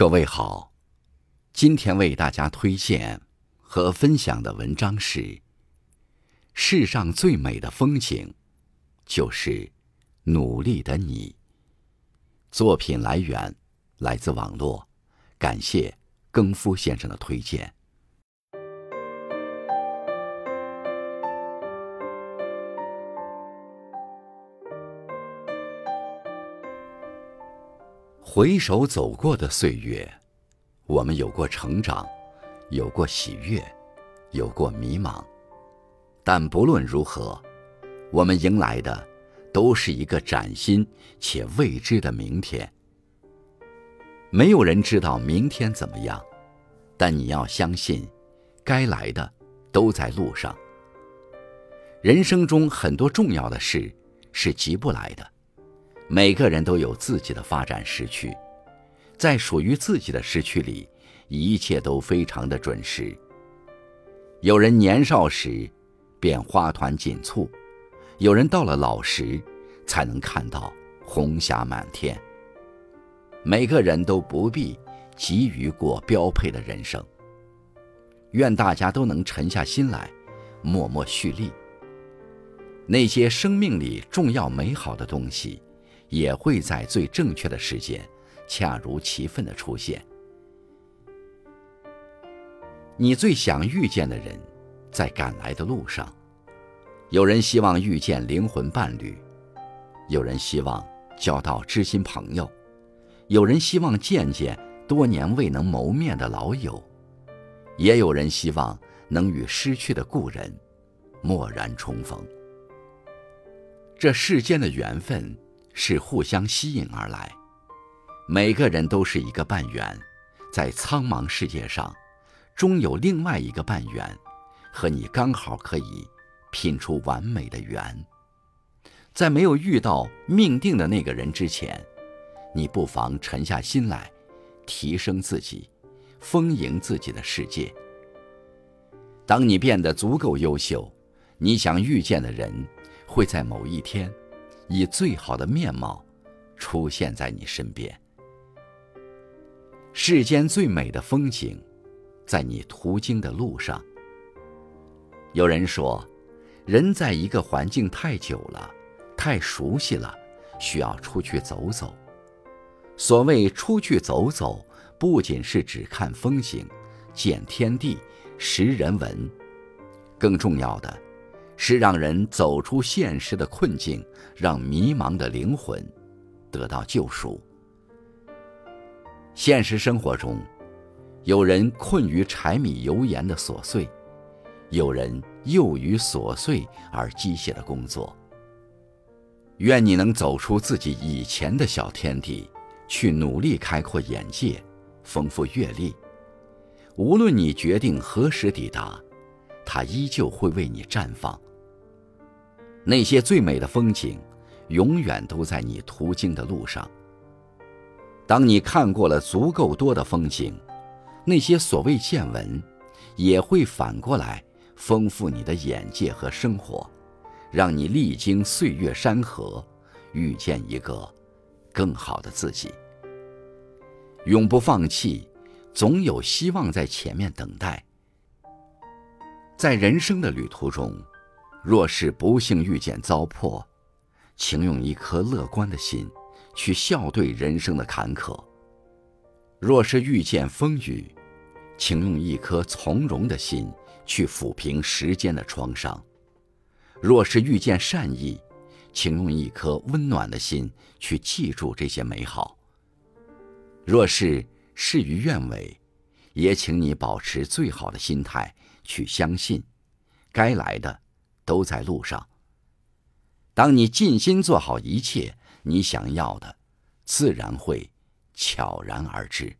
各位好，今天为大家推荐和分享的文章是：世上最美的风景，就是努力的你。作品来源来自网络，感谢更夫先生的推荐。回首走过的岁月，我们有过成长，有过喜悦，有过迷茫。但不论如何，我们迎来的都是一个崭新且未知的明天。没有人知道明天怎么样，但你要相信，该来的都在路上。人生中很多重要的事是急不来的。每个人都有自己的发展时区，在属于自己的时区里，一切都非常的准时。有人年少时便花团锦簇，有人到了老时才能看到红霞满天。每个人都不必急于过标配的人生。愿大家都能沉下心来，默默蓄力。那些生命里重要美好的东西。也会在最正确的时间，恰如其分的出现。你最想遇见的人，在赶来的路上。有人希望遇见灵魂伴侣，有人希望交到知心朋友，有人希望见见多年未能谋面的老友，也有人希望能与失去的故人蓦然重逢。这世间的缘分。是互相吸引而来，每个人都是一个半圆，在苍茫世界上，终有另外一个半圆，和你刚好可以拼出完美的圆。在没有遇到命定的那个人之前，你不妨沉下心来，提升自己，丰盈自己的世界。当你变得足够优秀，你想遇见的人，会在某一天。以最好的面貌出现在你身边。世间最美的风景，在你途经的路上。有人说，人在一个环境太久了，太熟悉了，需要出去走走。所谓出去走走，不仅是指看风景、见天地、识人文，更重要的。是让人走出现实的困境，让迷茫的灵魂得到救赎。现实生活中，有人困于柴米油盐的琐碎，有人囿于琐碎而机械的工作。愿你能走出自己以前的小天地，去努力开阔眼界，丰富阅历。无论你决定何时抵达，它依旧会为你绽放。那些最美的风景，永远都在你途经的路上。当你看过了足够多的风景，那些所谓见闻，也会反过来丰富你的眼界和生活，让你历经岁月山河，遇见一个更好的自己。永不放弃，总有希望在前面等待。在人生的旅途中。若是不幸遇见糟粕，请用一颗乐观的心去笑对人生的坎坷；若是遇见风雨，请用一颗从容的心去抚平时间的创伤；若是遇见善意，请用一颗温暖的心去记住这些美好；若是事与愿违，也请你保持最好的心态去相信，该来的。都在路上。当你尽心做好一切，你想要的，自然会悄然而至。